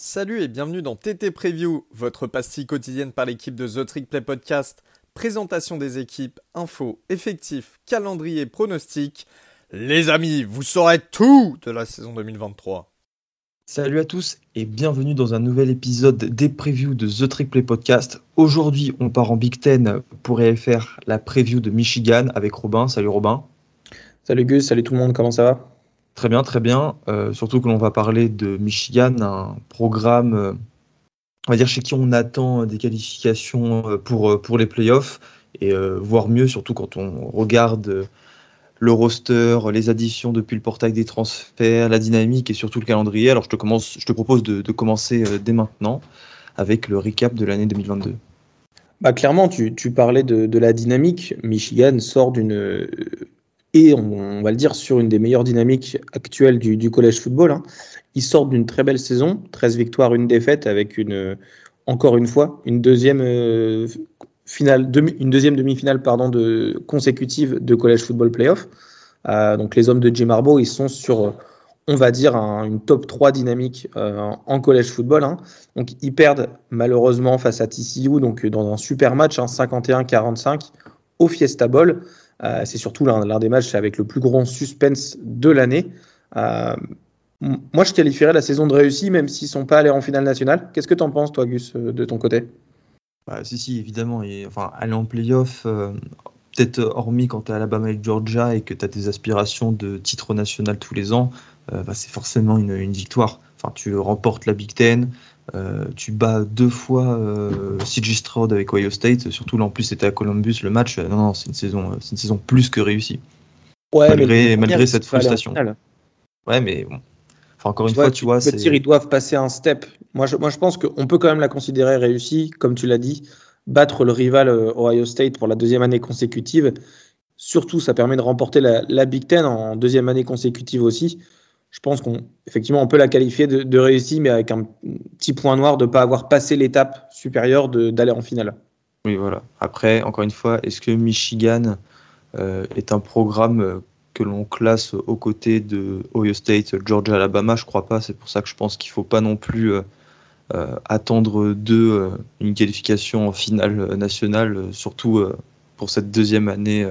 Salut et bienvenue dans TT Preview, votre pastille quotidienne par l'équipe de The Trick Play Podcast. Présentation des équipes, infos, effectifs, calendrier, pronostics. Les amis, vous saurez tout de la saison 2023. Salut à tous et bienvenue dans un nouvel épisode des previews de The Trick Play Podcast. Aujourd'hui, on part en Big Ten pour faire la preview de Michigan avec Robin. Salut Robin. Salut Gus, salut tout le monde, comment ça va? Très bien, très bien. Euh, surtout que l'on va parler de Michigan, un programme, euh, on va dire chez qui on attend des qualifications euh, pour, les playoffs, et voire mieux, surtout quand on regarde le roster, les additions depuis le portail des transferts, la dynamique et surtout le calendrier. Alors je te, commence, je te propose de, commencer dès maintenant avec le recap de l'année 2022. Bah, clairement, tu, parlais de, la dynamique. Michigan sort d'une et on, va le dire sur une des meilleures dynamiques actuelles du, collège football. Hein. Ils sortent d'une très belle saison, 13 victoires, une défaite, avec une, encore une fois une deuxième euh, finale, demi, une deuxième demi-finale pardon de consécutive de collège football playoff. Euh, donc les hommes de Jim Harbaugh, ils sont sur, on va dire, une top 3 dynamique euh, en collège football. Hein. Donc ils perdent malheureusement face à TCU, donc dans un super match, hein, 51-45 au Fiesta Bowl. Euh, c'est surtout l'un des matchs avec le plus grand suspense de l'année. Euh, moi, je qualifierais la saison de réussie, même s'ils ne sont pas allés en finale nationale. Qu'est-ce que tu en penses, toi, Gus, euh, de ton côté? Bah, Si, si, évidemment. Et, enfin, aller en playoff, peut-être hormis quand tu es Alabama et Georgia et que tu as des aspirations de titre national tous les ans, bah, c'est forcément une, une, victoire. Enfin, tu remportes la Big Ten, euh, tu bats deux fois euh, CJ Stroud avec Ohio State, surtout là en plus c'était à Columbus le match. Non, non, c'est une saison, c'est une saison plus que réussie. Ouais, malgré, malgré cette frustration. Ouais, mais bon. Enfin, encore une fois, tu, vois, dire, ils doivent passer un step. Moi, je, moi, je pense qu'on peut quand même la considérer réussie, comme tu l'as dit, battre le rival euh, Ohio State pour la deuxième année consécutive. Surtout, ça permet de remporter la, la Big Ten en deuxième année consécutive aussi je pense qu'on on peut la qualifier de, de réussie, mais avec un petit point noir de ne pas avoir passé l'étape supérieure d'aller en finale. Oui, voilà. Après, encore une fois, est-ce que Michigan euh, est un programme euh, que l'on classe aux côtés de Ohio State, Georgia, Alabama? Je crois pas. C'est pour ça que je pense qu'il ne faut pas non plus euh, attendre d'eux une qualification en finale nationale, surtout pour cette deuxième année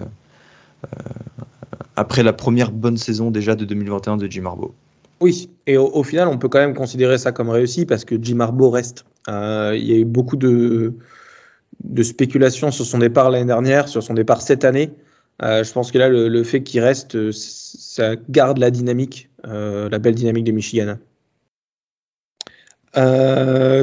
après la première bonne saison déjà de 2021 de Jim Harbaugh. Oui, et au, final, on peut quand même considérer ça comme réussi parce que Jim Harbaugh reste. Euh, il y a eu beaucoup de, spéculations sur son départ l'année dernière, sur son départ cette année. Euh, je pense que là, le, fait qu'il reste, ça garde la dynamique, euh, la belle dynamique de Michigan.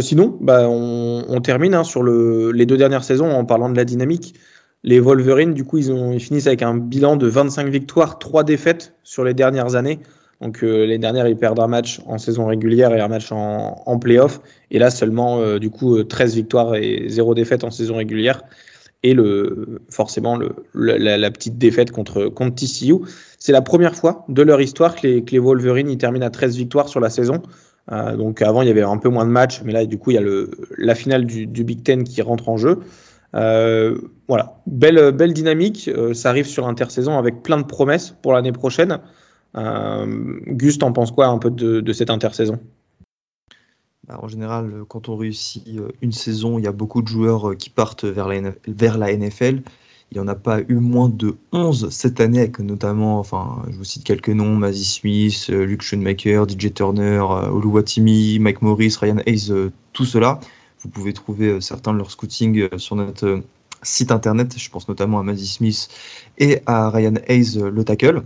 sinon, bah, on, termine hein, sur le, les deux dernières saisons en parlant de la dynamique. Les Wolverines, du coup, ils, finissent avec un bilan de 25 victoires, 3 défaites sur les dernières années. Donc euh, les dernières, ils perdent un match en saison régulière et un match en, en playoff. Et là, seulement, euh, du coup, 13 victoires et 0 défaite en saison régulière. Et le, forcément, la, petite défaite contre, contre TCU. C'est la première fois de leur histoire que les, Wolverines ils terminent à 13 victoires sur la saison. Euh, donc avant, il y avait un peu moins de matchs, mais là, du coup, il y a le, la finale du Big Ten qui rentre en jeu. Euh, voilà, belle, belle dynamique. Euh, ça arrive sur intersaison avec plein de promesses pour l'année prochaine. Euh, Gus, t'en penses quoi un peu de, cette intersaison? Bah, En général, quand on réussit une saison, il y a beaucoup de joueurs qui partent vers la, vers la NFL. Il n'y en a pas eu moins de 11 cette année, avec notamment, enfin, je vous cite quelques noms, Mazzy Smith, Luke Schoenmaker, DJ Turner, Oluwatimi, Mike Morris, Ryan Hayes, tout cela. Vous pouvez trouver euh, certains de leurs scouting euh, sur notre euh, site internet. Je pense notamment à Mazzy Smith et à Ryan Hayes, le tackle.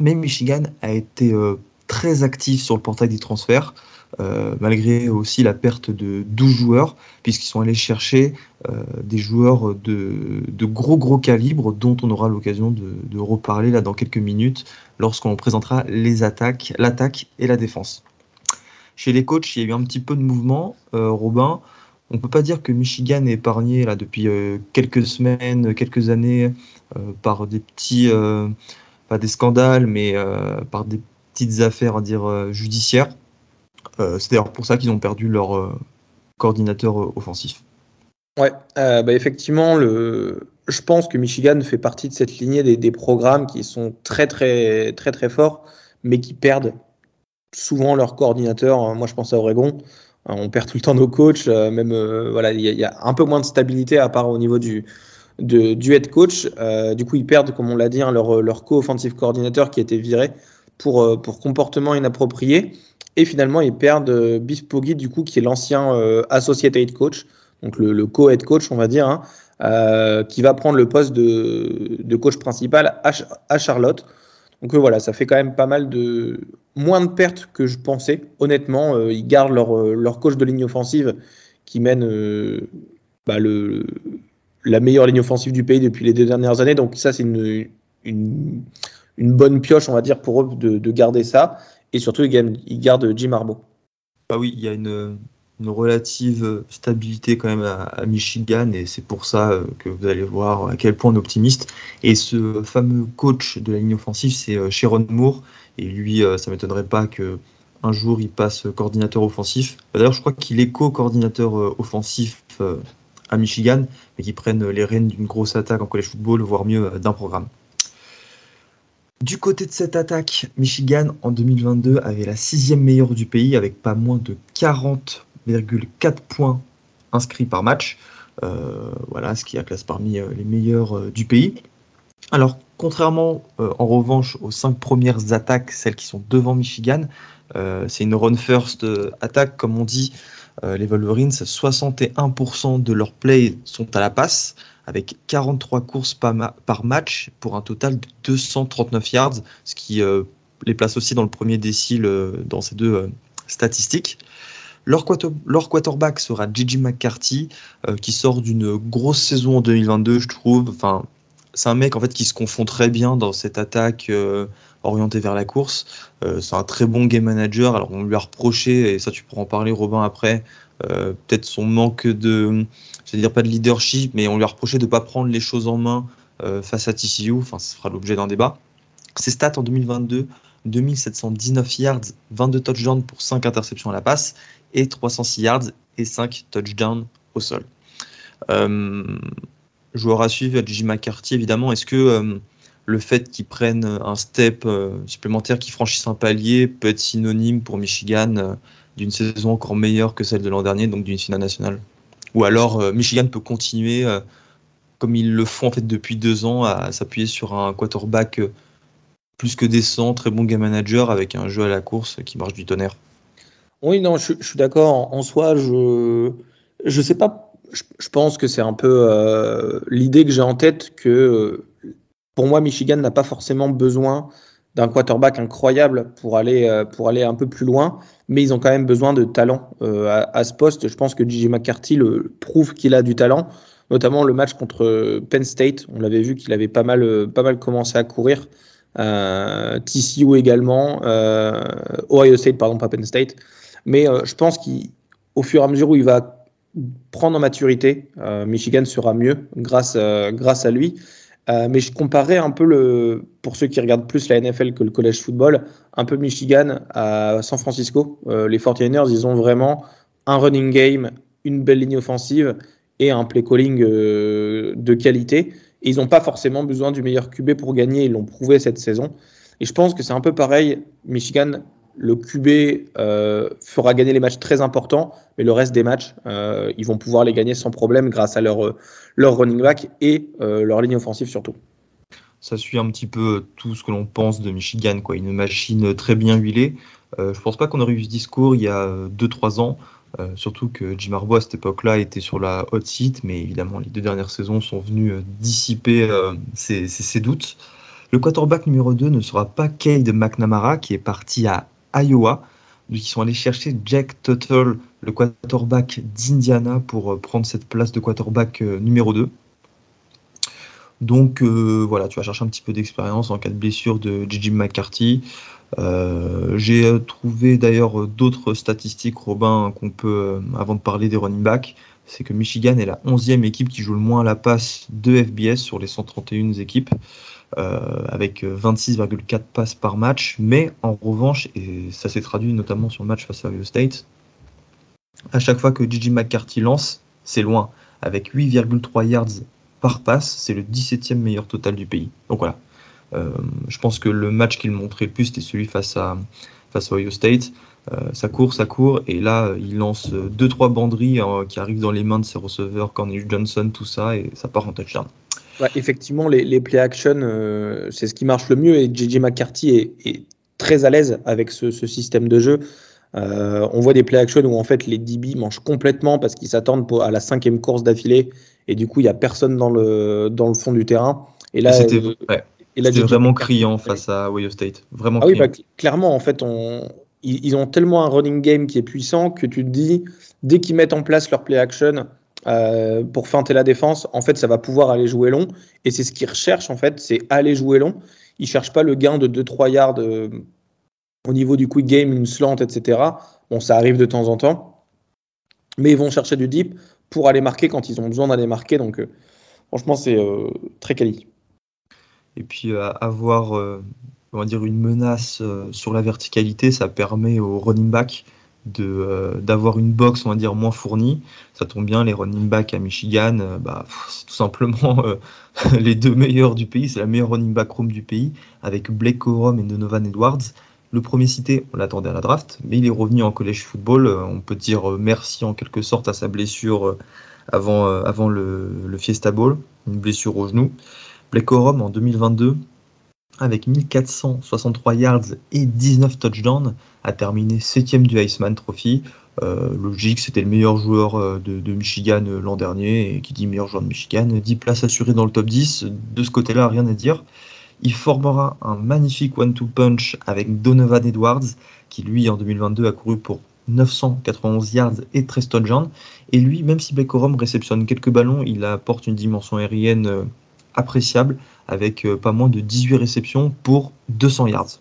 Mais Michigan a été très actif sur le portail des transferts, malgré aussi la perte de 12 joueurs, puisqu'ils sont allés chercher des joueurs de, gros gros calibre, dont on aura l'occasion de, de, reparler là dans quelques minutes, lorsqu'on présentera les attaques, l'attaque et la défense. Chez les coachs, il y a eu un petit peu de mouvement. Robin, on peut pas dire que Michigan est épargné là depuis euh, quelques semaines, quelques années euh, par des petits, euh, pas des scandales, mais par des petites affaires, à dire judiciaires. c'est d'ailleurs pour ça qu'ils ont perdu leur coordinateur offensif. Ouais, bah, effectivement, le... je pense que Michigan fait partie de cette lignée des, des, programmes qui sont très très très très forts, mais qui perdent souvent leur coordinateur. Moi, je pense à Oregon. On perd tout le temps nos coachs. Même voilà, il y, a un peu moins de stabilité à part au niveau du, head coach. du coup, ils perdent, comme on l'a dit, hein, leur, co-offensive coordinateur qui a été viré pour, comportement inapproprié. Et finalement, ils perdent euh, Bispogui, du coup, qui est l'ancien euh, associate head coach, donc le, co-head coach, on va dire, hein, euh, qui va prendre le poste de, coach principal à, Charlotte. Donc voilà, ça fait quand même pas mal de moins de pertes que je pensais. Honnêtement, ils gardent leur, coach de ligne offensive qui mène bah, la meilleure ligne offensive du pays depuis les deux dernières années. Donc ça, c'est une, une, bonne pioche, on va dire, pour eux de, de garder ça. Et surtout, il garde Jim Harbaugh. Bah oui, il y a une, relative stabilité quand même à, Michigan et c'est pour ça euh, que vous allez voir à quel point on est optimiste. Et ce fameux coach de la ligne offensive, c'est euh, Sharon Moore. Et lui, euh, ça ne m'étonnerait pas que un jour il passe coordinateur offensif. D'ailleurs, je crois qu'il est co-coordinateur offensif à Michigan, mais qu'il prenne les rênes d'une grosse attaque en college football, voire mieux d'un programme. Du côté de cette attaque, Michigan en 2022 avait la sixième meilleure du pays avec pas moins de 40,4 points inscrits par match. Euh, voilà, ce qui a classe parmi euh, les meilleurs euh, du pays. Alors, contrairement en revanche aux cinq premières attaques, celles qui sont devant Michigan, c'est une run first attaque, comme on dit. les Wolverines, 61% de leurs plays sont à la passe avec 43 courses par, match pour un total de 239 yards, ce qui les place aussi dans le premier décile dans ces deux statistiques. Leur, quarterback sera Gigi McCarthy, qui sort d'une grosse saison en 2022, je trouve. Enfin, c'est un mec en fait qui se confond très bien dans cette attaque orientée vers la course. c'est un très bon game manager. Alors on lui a reproché, et ça tu pourras en parler Robin après, peut-être son manque de c'est-à-dire pas de leadership, mais on lui a reproché de ne pas prendre les choses en main euh, face à TCU. Enfin, ce sera l'objet d'un débat. Ses stats en 2022 2719 yards, 22 touchdowns pour 5 interceptions à la passe et 306 yards et 5 touchdowns au sol. Euh, joueur à suivre, Gigi McCarthy évidemment. Est-ce que euh, le fait qu'il prenne un step supplémentaire, qu'il franchisse un palier, peut être synonyme pour Michigan d'une saison encore meilleure que celle de l'an dernier, donc d'une finale nationale? Ou alors euh, Michigan peut continuer, euh, comme ils le font en fait depuis deux ans, à s'appuyer sur un quarterback euh, plus que décent, très bon game manager avec un jeu à la course qui marche du tonnerre. Oui, non, je, suis d'accord. En soi, je je sais pas. Je, pense que c'est un peu l'idée que j'ai en tête que pour moi, Michigan n'a pas forcément besoin d'un quarterback incroyable pour aller, euh, pour aller un peu plus loin, mais ils ont quand même besoin de talent euh, à, ce poste. Je pense que Gigi McCarthy le, prouve qu'il a du talent, notamment le match contre Penn State. On l'avait vu qu'il avait pas mal, pas mal commencé à courir. Euh, TCU également, Ohio State, pardon, pas Penn State. Mais je pense qu'au fur et à mesure où il va prendre en maturité, Michigan sera mieux grâce, grâce à lui. Euh, mais je comparais un peu, le, pour ceux qui regardent plus la NFL que le college football, un peu Michigan à San Francisco. Euh, les 49ers, ils ont vraiment un running game, une belle ligne offensive et un play calling euh, de qualité. Et ils n'ont pas forcément besoin du meilleur QB pour gagner, ils l'ont prouvé cette saison. Et je pense que c'est un peu pareil. Michigan le QB euh, fera gagner les matchs très importants, mais le reste des matchs, euh, ils vont pouvoir les gagner sans problème grâce à leur, euh, running back et leur ligne offensive surtout. Ça suit un petit peu tout ce que l'on pense de Michigan, quoi. Une machine très bien huilée. je pense pas qu'on aurait eu ce discours il y a 2-3 ans. Surtout que Jim Harbaugh à cette époque-là était sur la hot seat, mais évidemment les deux dernières saisons sont venues dissiper ces, doutes. Le quarterback numéro 2 ne sera pas Cade McNamara qui est parti à Iowa. Ils sont allés chercher Jack Tuttle, le quarterback d'Indiana, pour euh, prendre cette place de quarterback euh, numéro 2. Donc euh, voilà, tu vas chercher un petit peu d'expérience en cas de blessure de Gigi McCarthy. J'ai trouvé d'ailleurs d'autres statistiques, Robin, qu'on peut, avant de parler des running backs, c'est que Michigan est la 11e équipe qui joue le moins à la passe de FBS sur les 131 équipes. Euh, avec 26,4 passes par match. Mais en revanche, et ça s'est traduit notamment sur le match face à Ohio State, à chaque fois que Gigi McCarthy lance, c'est loin. Avec 8,3 yards par passe, c'est le 17e meilleur total du pays. Donc voilà. Euh, je pense que le match qu'il montrait le plus, c'était celui face à, face Ohio State. ça court, ça court, et là, il lance deux trois banderies qui arrivent dans les mains de ses receveurs, Cornelius Johnson, tout ça, et ça part en touchdown. effectivement, les, play action, c'est ce qui marche le mieux, et JJ McCarthy est, très à l'aise avec ce, système de jeu. On voit des play action où en fait les DB mangent complètement parce qu'ils s'attendent à la cinquième course d'affilée et du coup il n'y a personne dans le, dans le fond du terrain. Et là, c'était vraiment criant face à Ohio State. Vraiment ah oui, bah, clairement, en fait, on, ils, ont tellement un running game qui est puissant que tu te dis, dès qu'ils mettent en place leur play action euh, pour feinter la défense, en fait, ça va pouvoir aller jouer long. Et c'est ce qu'ils recherchent, en fait, c'est aller jouer long. Ils cherchent pas le gain de 2-3 yards euh, au niveau du quick game, une slant, etc. Bon, ça arrive de temps en temps. Mais ils vont chercher du deep pour aller marquer quand ils ont besoin d'aller marquer. Donc, euh, franchement, c'est très quali et puis euh, avoir euh, on va une menace euh, sur la verticalité, ça permet aux running back d'avoir une box on va dire moins fournie. Ça tombe bien, les running backs à Michigan, bah, c'est tout simplement les deux meilleurs du pays. C'est la meilleure running back room du pays avec Blake Corum et Donovan Edwards. Le premier cité, on l'attendait à la draft, mais il est revenu en college football. On peut dire merci en quelque sorte à sa blessure avant, avant le, Fiesta Bowl, une blessure au genou. Blekorum en 2022, avec 1463 yards et 19 touchdowns, a terminé 7 du Iceman Trophy. Euh, logique, c'était le meilleur joueur euh, de, Michigan euh, l'an dernier, et qui dit meilleur joueur de Michigan, 10 places assurées dans le top 10, de ce côté-là, rien à dire. Il formera un magnifique one-two punch avec Donovan Edwards, qui lui en 2022 a couru pour 991 yards et 13 touchdowns. Et lui, même si Blekorum réceptionne quelques ballons, il apporte une dimension aérienne appréciable avec euh, pas moins de 18 réceptions pour 200 yards.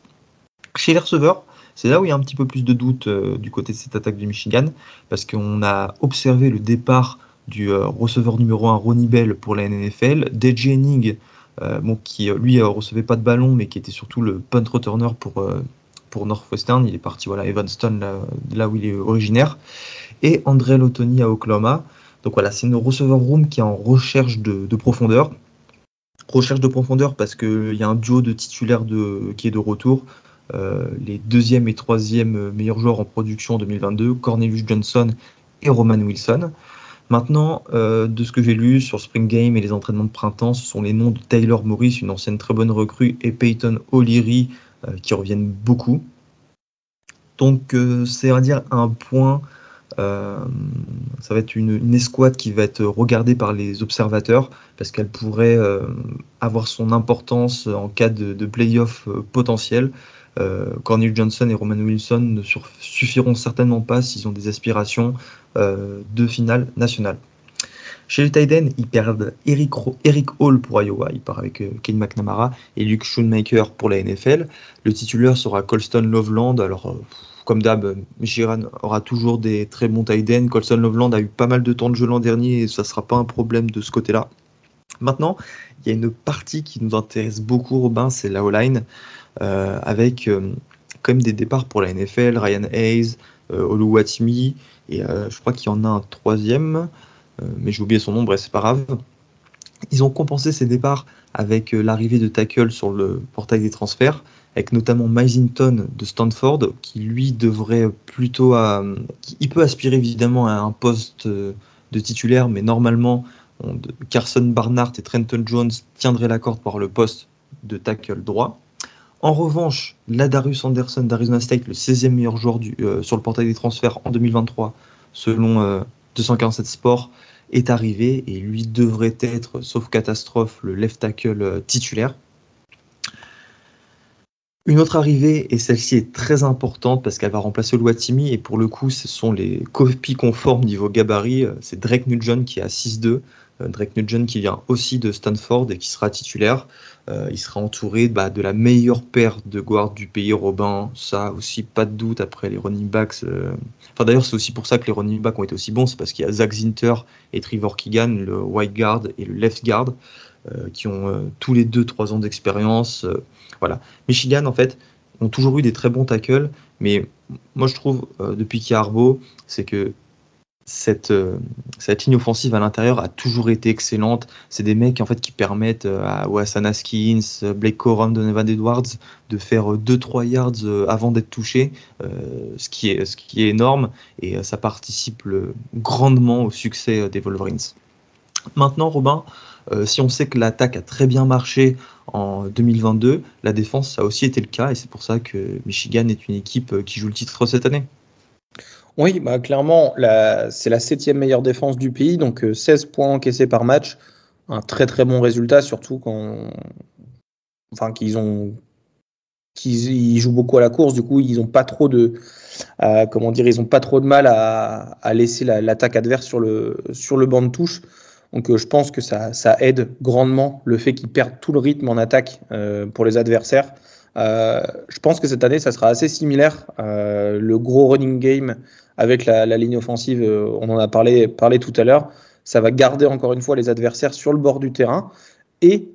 Chez les receveurs, c'est là où il y a un petit peu plus de doute euh, du côté de cette attaque du Michigan, parce qu'on a observé le départ du euh, receveur numéro 1 Ronnie Bell pour la NFL, DJ Henning, bon, qui lui recevait pas de ballon, mais qui était surtout le punt returner pour, pour Northwestern. Il est parti voilà, Evanston, là, où il est originaire, et André Lotoni à Oklahoma. Donc voilà, c'est une receveur room qui est en recherche de profondeur recherche de profondeur parce qu'il y a un duo de titulaires de, qui est de retour. Euh, les deuxième et troisième meilleurs joueurs en production en 2022, Cornelius Johnson et Roman Wilson. Maintenant, euh, de ce que j'ai lu sur Spring Game et les entraînements de printemps, ce sont les noms de Taylor Morris, une ancienne très bonne recrue, et Peyton O'Leary euh, qui reviennent beaucoup. Donc c'est à dire un point euh, ça va être une, escouade qui va être regardée par les observateurs parce qu'elle pourrait euh, avoir son importance en cas de, de playoff euh, potentiel. Cornel Johnson et Roman Wilson ne suffiront certainement pas s'ils ont des aspirations de finale nationale. Chez les Titans, ils perdent Eric, Hall pour Iowa, il part avec Kane McNamara, et Luke Schoonmaker pour la NFL. Le titulaire sera Colston Loveland. Alors, comme d'hab, Michigan aura toujours des très bons tight Colson Loveland a eu pas mal de temps de jeu l'an dernier et ça ne sera pas un problème de ce côté-là. Maintenant, il y a une partie qui nous intéresse beaucoup, Robin, c'est la O-line, euh, avec euh, quand même des départs pour la NFL, Ryan Hayes, euh, Oluwatimi, et euh, je crois qu'il y en a un troisième, mais j'ai oublié son nom, bref, c'est pas grave. Ils ont compensé ces départs avec l'arrivée de tackle sur le portail des transferts, avec notamment Mysington de Stanford, qui lui devrait plutôt... Il peut aspirer évidemment à un poste de titulaire, mais normalement, Carson Barnard et Trenton Jones tiendraient la corde par le poste de tackle droit. En revanche, Ladarius Anderson d'Arizona State, le 16e meilleur joueur euh, sur le portail des transferts en 2023, selon 247 euh, Sports, est arrivé et lui devrait être, sauf catastrophe, le left tackle euh, titulaire. Une autre arrivée, et celle-ci est très importante parce qu'elle va remplacer Oluwatimi, et pour le coup, ce sont les copies conformes niveau gabarit. C'est Drake Nugent qui est à 6-2. Euh, Drake Nugent qui vient aussi de Stanford et qui sera titulaire. Euh, il sera entouré bah, de la meilleure paire de guards du pays, Robin. Ça aussi, pas de doute après les running backs. Enfin, d'ailleurs, c'est aussi pour ça que les running backs ont été aussi bons. C'est parce qu'il y a Zach Zinter et Trevor Keegan, le white guard et le left guard, qui ont tous les deux trois ans d'expérience. Voilà. Michigan, en fait, ont toujours eu des très bons tackles, mais moi je trouve, euh, depuis qu'il y a Arbo, c'est que cette, cette ligne offensive à l'intérieur a toujours été excellente. C'est des mecs en fait qui permettent à Wassan Haskins, Blake Corum, Donovan Edwards de faire 2-3 yards avant d'être touchés, ce, qui est, énorme et ça participe grandement au succès des Wolverines. Maintenant, Robin, si on sait que l'attaque a très bien marché en 2022, la défense, ça a aussi été le cas, et c'est pour ça que Michigan est une équipe euh, qui joue le titre cette année. Oui, bah clairement, c'est la septième meilleure défense du pays, donc 16 euh, points encaissés par match, un très très bon résultat, surtout quand, enfin, qu'ils jouent beaucoup à la course, du coup, ils n'ont pas trop de, euh, comment dire, ils ont pas trop de mal à, laisser l'attaque adverse sur le banc de touche. Donc euh, je pense que ça, aide grandement le fait qu'ils perdent tout le rythme en attaque pour les adversaires. Euh, je pense que cette année, ça sera assez similaire. le gros running game avec la, ligne offensive, on en a parlé, tout à l'heure, ça va garder encore une fois les adversaires sur le bord du terrain. Et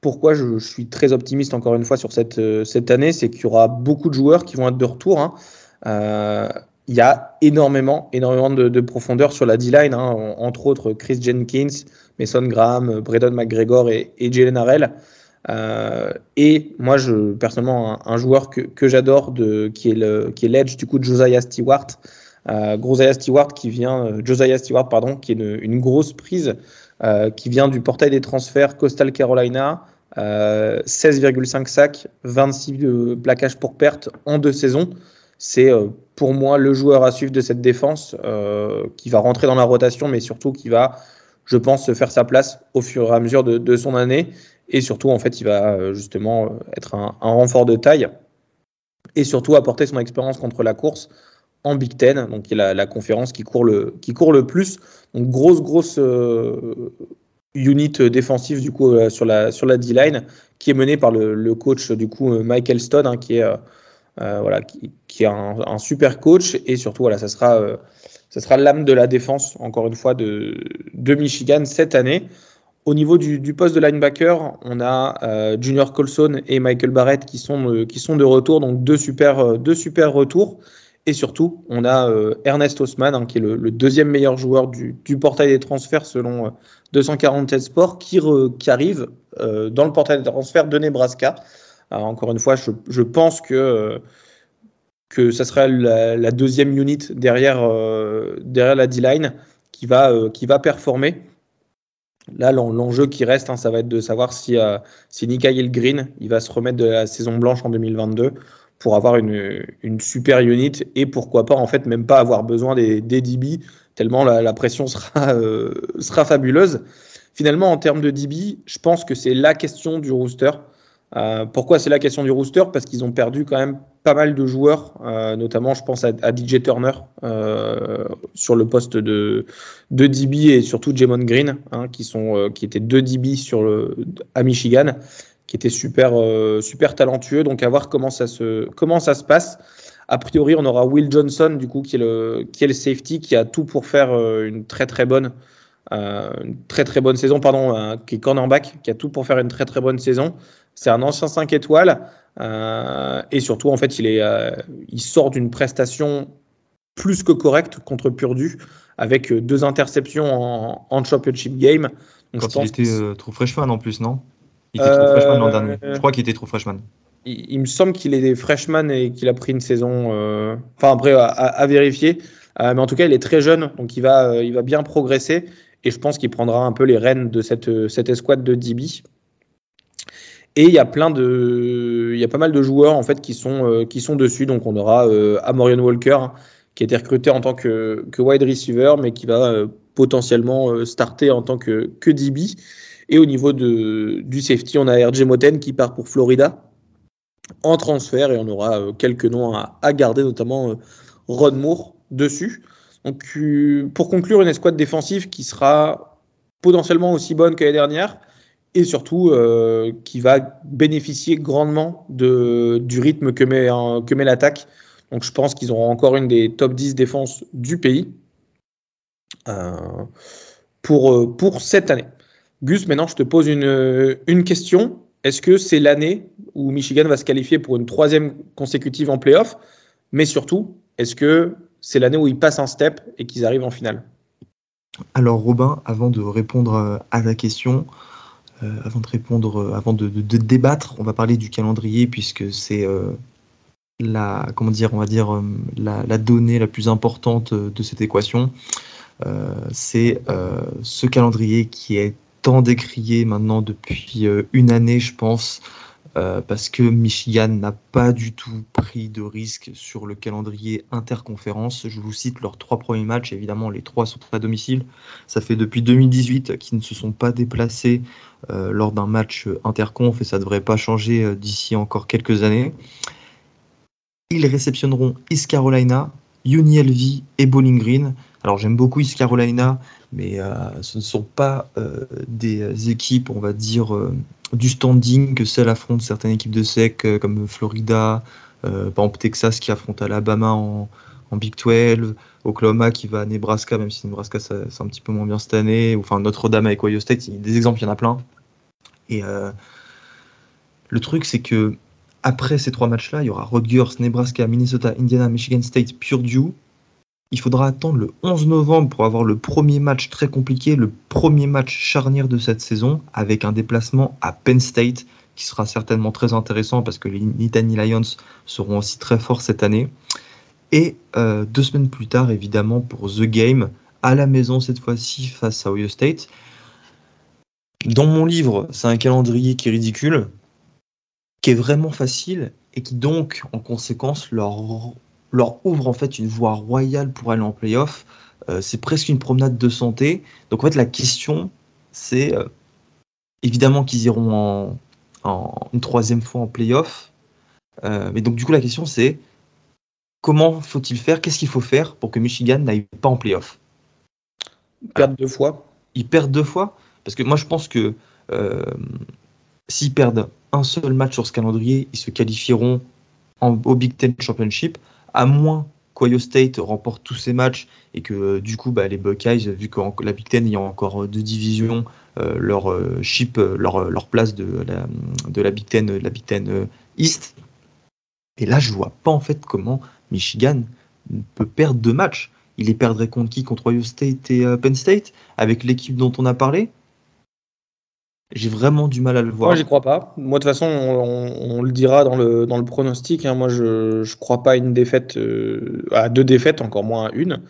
pourquoi je, suis très optimiste encore une fois sur cette, cette année, c'est qu'il y aura beaucoup de joueurs qui vont être de retour. Hein il y a énormément, énormément de, profondeur sur la D-line, hein. entre autres Chris Jenkins, Mason Graham, Braden McGregor et, Jalen Harrell. Euh, et moi, je, personnellement, un, joueur que, j'adore, qui est le, qui est l'edge du coup de Josiah Stewart, euh, Josiah Stewart qui vient, euh, Josiah Stewart pardon, qui est une, grosse prise, euh, qui vient du portail des transferts Coastal Carolina, 16,5 sacs, 26 plaquages pour perte en deux saisons. C'est pour moi le joueur à suivre de cette défense qui va rentrer dans la rotation, mais surtout qui va, je pense, se faire sa place au fur et à mesure de, son année. Et surtout, en fait, il va euh, justement être un, renfort de taille et surtout apporter son expérience contre la course en Big Ten, donc qui est la, conférence qui court le, qui court le plus. Donc grosse, grosse unit défensive du coup sur la, sur la D-line qui est menée par le, coach du coup Michael Stone, hein, qui est euh, voilà, qui, est un, super coach et surtout voilà, ça sera, euh, ça sera l'âme de la défense encore une fois de, de Michigan cette année. Au niveau du, poste de linebacker, on a euh, Junior Colson et Michael Barrett qui sont, qui sont de retour, donc deux super, deux super retours. Et surtout, on a Ernest Osman, hein, qui est le, deuxième meilleur joueur du, portail des transferts selon 247 Sports, qui, qui arrive dans le portail des transferts de Nebraska encore une fois, je, pense que, que ça sera la, deuxième unit derrière, euh, derrière la D-line qui va, euh, qui va performer. Là, l'enjeu qui reste, hein, ça va être de savoir si, euh, si Green il va se remettre de la saison blanche en 2022 pour avoir une, une, super unit et pourquoi pas, en fait, même pas avoir besoin des, des DB, tellement la, pression sera, euh, sera fabuleuse. Finalement, en termes de DB, je pense que c'est la question du rooster. Euh, pourquoi c'est la question du rooster? Parce qu'ils ont perdu quand même pas mal de joueurs, euh, notamment je pense à, DJ Turner euh, sur le poste de, de DB et surtout Jamon Green, hein, qui, sont, qui étaient deux DB sur le, à Michigan, qui étaient super, super talentueux. Donc à voir comment ça se, comment ça se passe. A priori, on aura Will Johnson, du coup, qui est le, qui est le safety, qui a tout pour faire une très très bonne, une très très bonne saison, pardon, qui est cornerback, qui a tout pour faire une très très bonne saison. C'est un ancien 5 étoiles. Euh, et surtout, en fait, il, est, euh, il sort d'une prestation plus que correcte contre Purdue, avec deux interceptions en, en championship game. Donc, Quand il était euh, trop freshman en plus, non? Il était trop freshman l'an dernier. Je crois qu'il était trop freshman. Il, me semble qu'il est freshman et qu'il a pris une saison. Enfin, après, à, vérifier. mais en tout cas, il est très jeune, donc il va, il va bien progresser. Et je pense qu'il prendra un peu les rênes de cette, cette escouade de DB. Et il y a plein de, il y a pas mal de joueurs en fait qui sont euh, qui sont dessus. Donc on aura euh, Amorion Walker qui a été recruté en tant que, que wide receiver, mais qui va euh, potentiellement euh, starter en tant que que DB. Et au niveau de, du safety, on a RJ Moten qui part pour Florida en transfert et on aura quelques noms à, à garder, notamment Ron Moore dessus. Donc pour conclure, une escouade défensive qui sera potentiellement aussi bonne que l'année dernière et surtout euh, qui va bénéficier grandement de, du rythme que met, que met l'attaque. Donc je pense qu'ils auront encore une des top 10 défenses du pays euh, pour, euh, pour cette année. Gus, maintenant je te pose une, une question. Est-ce que c'est l'année où Michigan va se qualifier pour une troisième consécutive en playoff? Mais surtout, est-ce que c'est l'année où ils passent un step et qu'ils arrivent en finale? Alors Robin, avant de répondre à la question, avant de répondre, avant de, débattre, on va parler du calendrier puisque c'est la, comment dire, on va dire la, donnée la plus importante de cette équation. c'est ce calendrier qui est tant décrié maintenant depuis une année, je pense, euh, parce que Michigan n'a pas du tout pris de risque sur le calendrier interconférence. Je vous cite leurs trois premiers matchs, évidemment les trois sont à domicile. Ça fait depuis 2018 qu'ils ne se sont pas déplacés euh, lors d'un match interconf et ça ne devrait pas changer euh, d'ici encore quelques années. Ils réceptionneront East Carolina, UNLV et Bowling Green. Alors j'aime beaucoup East Carolina, mais ce ne sont pas des équipes, on va dire, du standing que celle affronte certaines équipes de SEC euh, comme Florida, euh, par Texas qui affronte Alabama en, Big 12, Oklahoma qui va à Nebraska, même si Nebraska c'est un petit peu moins bien cette année, ou enfin Notre-Dame avec Ohio State, des exemples, il y en a plein. Et euh, le truc, c'est que après ces trois matchs-là, il y aura Rutgers, Nebraska, Minnesota, Indiana, Michigan State, Purdue, il faudra attendre le 11 novembre pour avoir le premier match très compliqué, le premier match charnière de cette saison, avec un déplacement à Penn State, qui sera certainement très intéressant parce que les Nittany Lions seront aussi très forts cette année. Et euh, deux semaines plus tard, évidemment, pour The Game, à la maison cette fois-ci face à Ohio State. Dans mon livre, c'est un calendrier qui est ridicule, qui est vraiment facile et qui donc, en conséquence, leur leur ouvre en fait une voie royale pour aller en playoff. Euh, c'est presque une promenade de santé. Donc en fait la question c'est euh, évidemment qu'ils iront en, une troisième fois en playoff. Euh, mais donc du coup la question c'est comment faut-il faire? Qu'est-ce qu'il faut faire pour que Michigan n'aille pas en playoff? Perdre deux fois. Ils perdent deux fois Parce que moi je pense que s'ils perdent un seul match sur ce calendrier, ils se qualifieront au Big Ten Championship à moins qu'Ohio State remporte tous ses matchs et que euh, du coup bah, les Buckeyes, vu que la Big Ten il y a encore deux divisions, euh, leur euh, chip, leur, place de la, de la Big Ten, la Big Ten East. Et là, je vois pas en fait comment Michigan peut perdre deux matchs. Il les perdrait contre qui? Contre Ohio State et Penn State Avec l'équipe dont on a parlé? J'ai vraiment du mal à le voir. Moi, j'y crois pas. Moi, de toute façon, on, le dira dans le, dans le pronostic. Hein. Moi, je ne crois pas à une défaite, euh, à deux défaites, encore moins à une.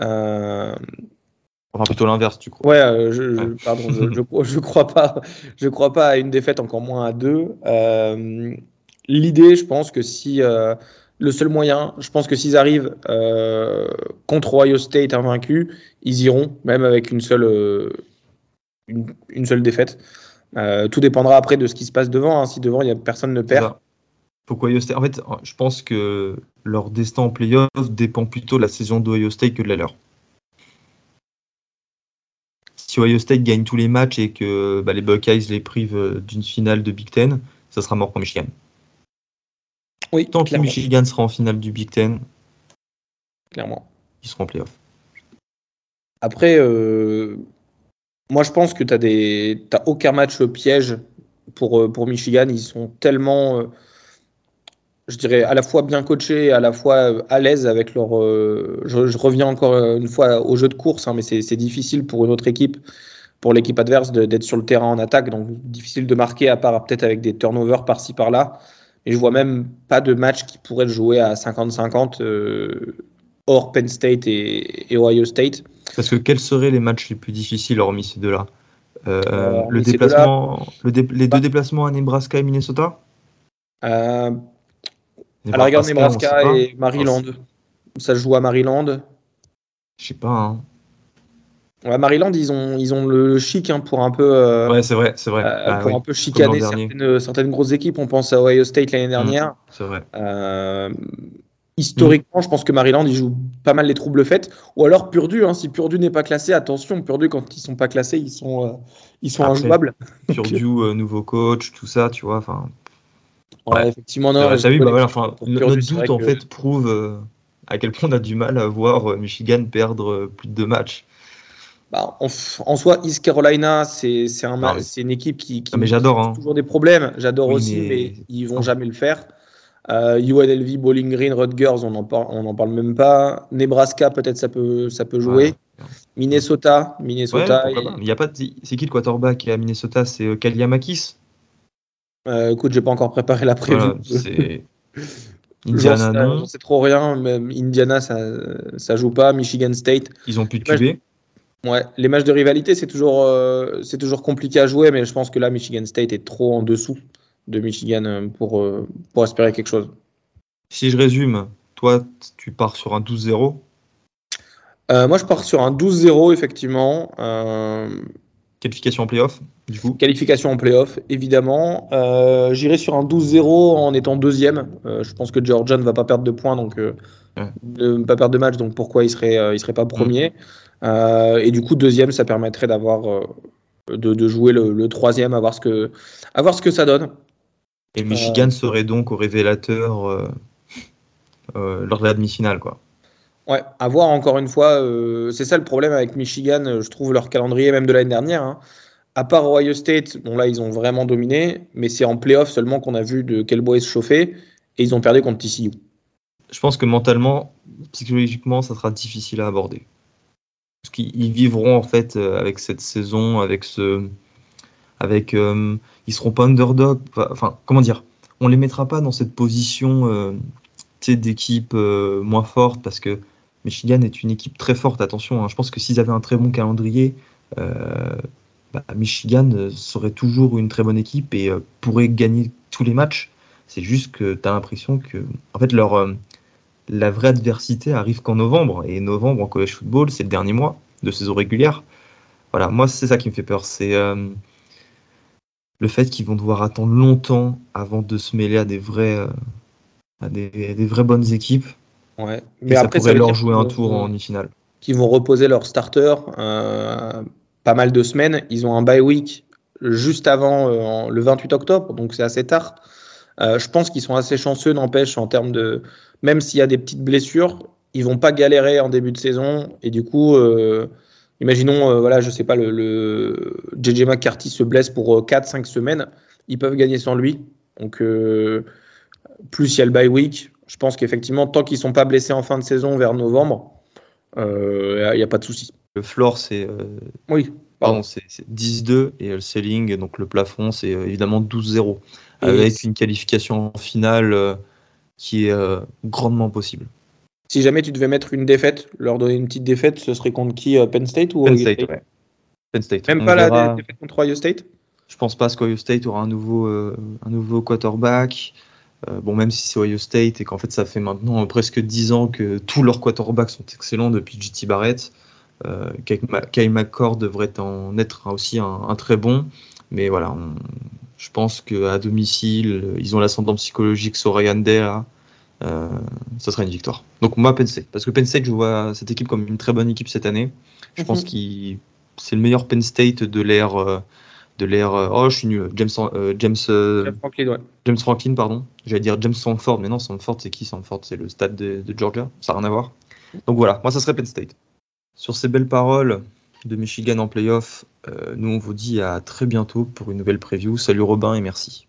Euh... Enfin, plutôt l'inverse, tu crois. Ouais, euh, je, pardon, je, je, crois pas. Je crois pas à une défaite, encore moins à deux. L'idée, je pense que si le seul moyen, je pense que s'ils arrivent contre Ohio State invaincu, ils iront, même avec une seule, une, seule défaite. Euh, tout dépendra après de ce qui se passe devant. Hein. Si devant, il y a personne ne perd. Pourquoi Ohio State En fait, je pense que leur destin en playoff dépend plutôt de la saison d'Ohio State que de la leur. Si Ohio State gagne tous les matchs et que bah, les Buckeyes les privent euh, d'une finale de Big Ten, ça sera mort pour Michigan. Oui, Tant que Michigan sera en finale du Big Ten, clairement, ils seront en playoff. Après, euh, moi, je pense que tu des... aucun match piège pour, euh, pour Michigan. Ils sont tellement, euh, je dirais, à la fois bien coachés, à la fois euh, à l'aise avec leur. Je, reviens encore une fois au jeu de course, hein, mais c'est difficile pour une autre équipe, pour l'équipe adverse, d'être sur le terrain en attaque. Donc, difficile de marquer, à part peut-être avec des turnovers par-ci par-là. Et je vois même pas de match qui pourrait jouer à 50-50 hors Penn State et, Ohio State. Parce que quels seraient les matchs les plus difficiles hormis ces deux-là euh, euh, le déplacement, les deux bah. déplacements à Nebraska et Minnesota euh, Alors regarde Nebraska et Maryland. Ça joue à Maryland. Je sais pas. Hein. Maryland, ils ont, ils ont le, chic hein, pour un peu. ouais, c'est vrai, c'est vrai. Ah pour un peu chicaner certaines, certaines, grosses équipes. On pense à Ohio State l'année dernière. Mmh, c'est vrai historiquement, je pense que Maryland, ils jouent pas mal les troubles faits. Ou alors Purdue, hein, si Purdue n'est pas classé, attention, Purdue, quand ils sont pas classés, ils sont, euh, ils sont injouables. Purdue, euh, nouveau coach, tout ça, tu vois. Enfin. Ouais, effectivement, non. Vu, bah, voilà, notre doute, en fait, prouve euh, à quel point on a du mal à voir Michigan perdre plus de deux matchs. Bah, en, soi, East Carolina, c'est un, ah une équipe qui, qui ah, mais hein. toujours des problèmes. J'adore aussi, mais... ils vont jamais le faire. Euh, UNLV, Bowling Green, Rutgers, on n'en parle, même pas. Nebraska, peut-être ça peut, ça peut jouer. Minnesota, Minnesota. Ouais, Il y a pas. de- C'est qui le quarterback à Minnesota? C'est euh, Kaliamakis. Euh, écoute, j'ai pas encore préparé la prévue. Voilà, c'est Indiana non? sais trop rien. Même Indiana, ça, ça joue pas. Michigan State. Ils ont plus de QB. Ouais, les matchs de rivalité, c'est toujours, euh, c'est toujours compliqué à jouer, mais je pense que là, Michigan State est trop en dessous de Michigan euh, pour, euh, pour espérer quelque chose. Si je résume, toi, tu pars sur un 12-0. Euh, moi, je pars sur un 12-0, effectivement. Euh, Qualification en playoff, du coup. qualification en playoff, évidemment. Euh, J'irai sur un 12-0 en étant deuxième. Je pense que Georgia ne va pas perdre de points, donc Ouais. ne pas perdre de match, donc pourquoi il serait, euh, il serait pas premier Euh, Et du coup, deuxième, ça permettrait d'avoir de, de jouer le, le troisième, à voir ce que, à voir ce que ça donne. Et Michigan serait donc au révélateur euh, euh, lors de la demi-finale, quoi. Ouais, à voir encore une fois. euh, c'est ça le problème avec Michigan, je trouve leur calendrier même de l'année dernière. hein. À part Ohio State, bon là ils ont vraiment dominé, mais c'est en playoff seulement qu'on a vu de quel bois se chauffer et ils ont perdu contre TCU. Je pense que mentalement, psychologiquement, ça sera difficile à aborder. Parce qu'ils ils vivront en fait avec cette saison, avec ce, avec, euh, ils seront pas underdog. Enfin, comment dire On les mettra pas dans cette position, euh, d'équipe euh, moins forte parce que Michigan est une équipe très forte. Attention, hein. je pense que s'ils avaient un très bon calendrier, euh, bah, Michigan euh, serait toujours une très bonne équipe et pourrait gagner tous les matchs. C'est juste que tu as l'impression que, en fait, leur la vraie adversité arrive qu'en novembre. Et novembre en college football, c'est le dernier mois de saison régulière. Voilà, moi, c'est ça qui me fait peur. C'est le fait qu'ils vont devoir attendre longtemps avant de se mêler à des vrais, euh, à des, à des vraies bonnes équipes. Ouais. Mais ça pourrait leur jouer un vont- tour en demi-finale. qu'ils vont reposer leur starter euh, pas mal de semaines. Ils ont un bye week juste avant euh, le 28 octobre, donc c'est assez tard. Euh, je pense qu'ils sont assez chanceux, n'empêche, en termes de. Même s'il y a des petites blessures, ils vont pas galérer en début de saison. Et du coup, imaginons, euh, voilà, je sais pas, le, le JJ McCarthy se blesse pour 4-5 semaines. Ils peuvent gagner sans lui. Donc, euh, plus il y a le bye week. Je pense qu'effectivement, tant qu'ils sont pas blessés en fin de saison vers novembre, il n'y a pas de souci. Le floor, c'est euh, Oui, pardon, c'est c'est 10-2 et le ceiling, donc le plafond, c'est euh, évidemment 12-0. Et Avec une qualification finale euh, qui est euh, grandement possible. Si jamais tu devais mettre une défaite, leur donner une petite défaite, ce serait contre qui euh, Penn State ou Penn State, State? ouais. Penn State. Même On pas la verra. défaite contre Ohio State? Je pense pas qu'Ohio State aura un nouveau, euh, un nouveau quarterback. Euh, bon, même si c'est Ohio State et qu'en fait ça fait maintenant presque 10 ans que tous leurs quarterbacks sont excellents depuis JT Barrett. Euh, Kyle McCord devrait en être aussi un, un très bon. Mais voilà, on- je pense qu'à domicile, ils ont l'ascendant psychologique sur Ryan Day. là. Euh, ça sera une victoire. Donc moi, Penn State. Parce que Penn State, je vois cette équipe comme une très bonne équipe cette année. Je pense Mhm. que c'est le meilleur Penn State de l'ère. euh, de l'ère. euh, oh, je suis nul. James, euh, James, euh, Jeff Franklin, ouais. James Franklin, pardon. J'allais dire James Sanford, mais non, Sanford, c'est qui Sanford? C'est le stade de, de Georgia. Ça n'a rien à voir. Donc voilà, moi, ça serait Penn State. Sur ces belles paroles de Michigan en playoff, euh, nous, on vous dit à très bientôt pour une nouvelle preview. Salut Robin et merci.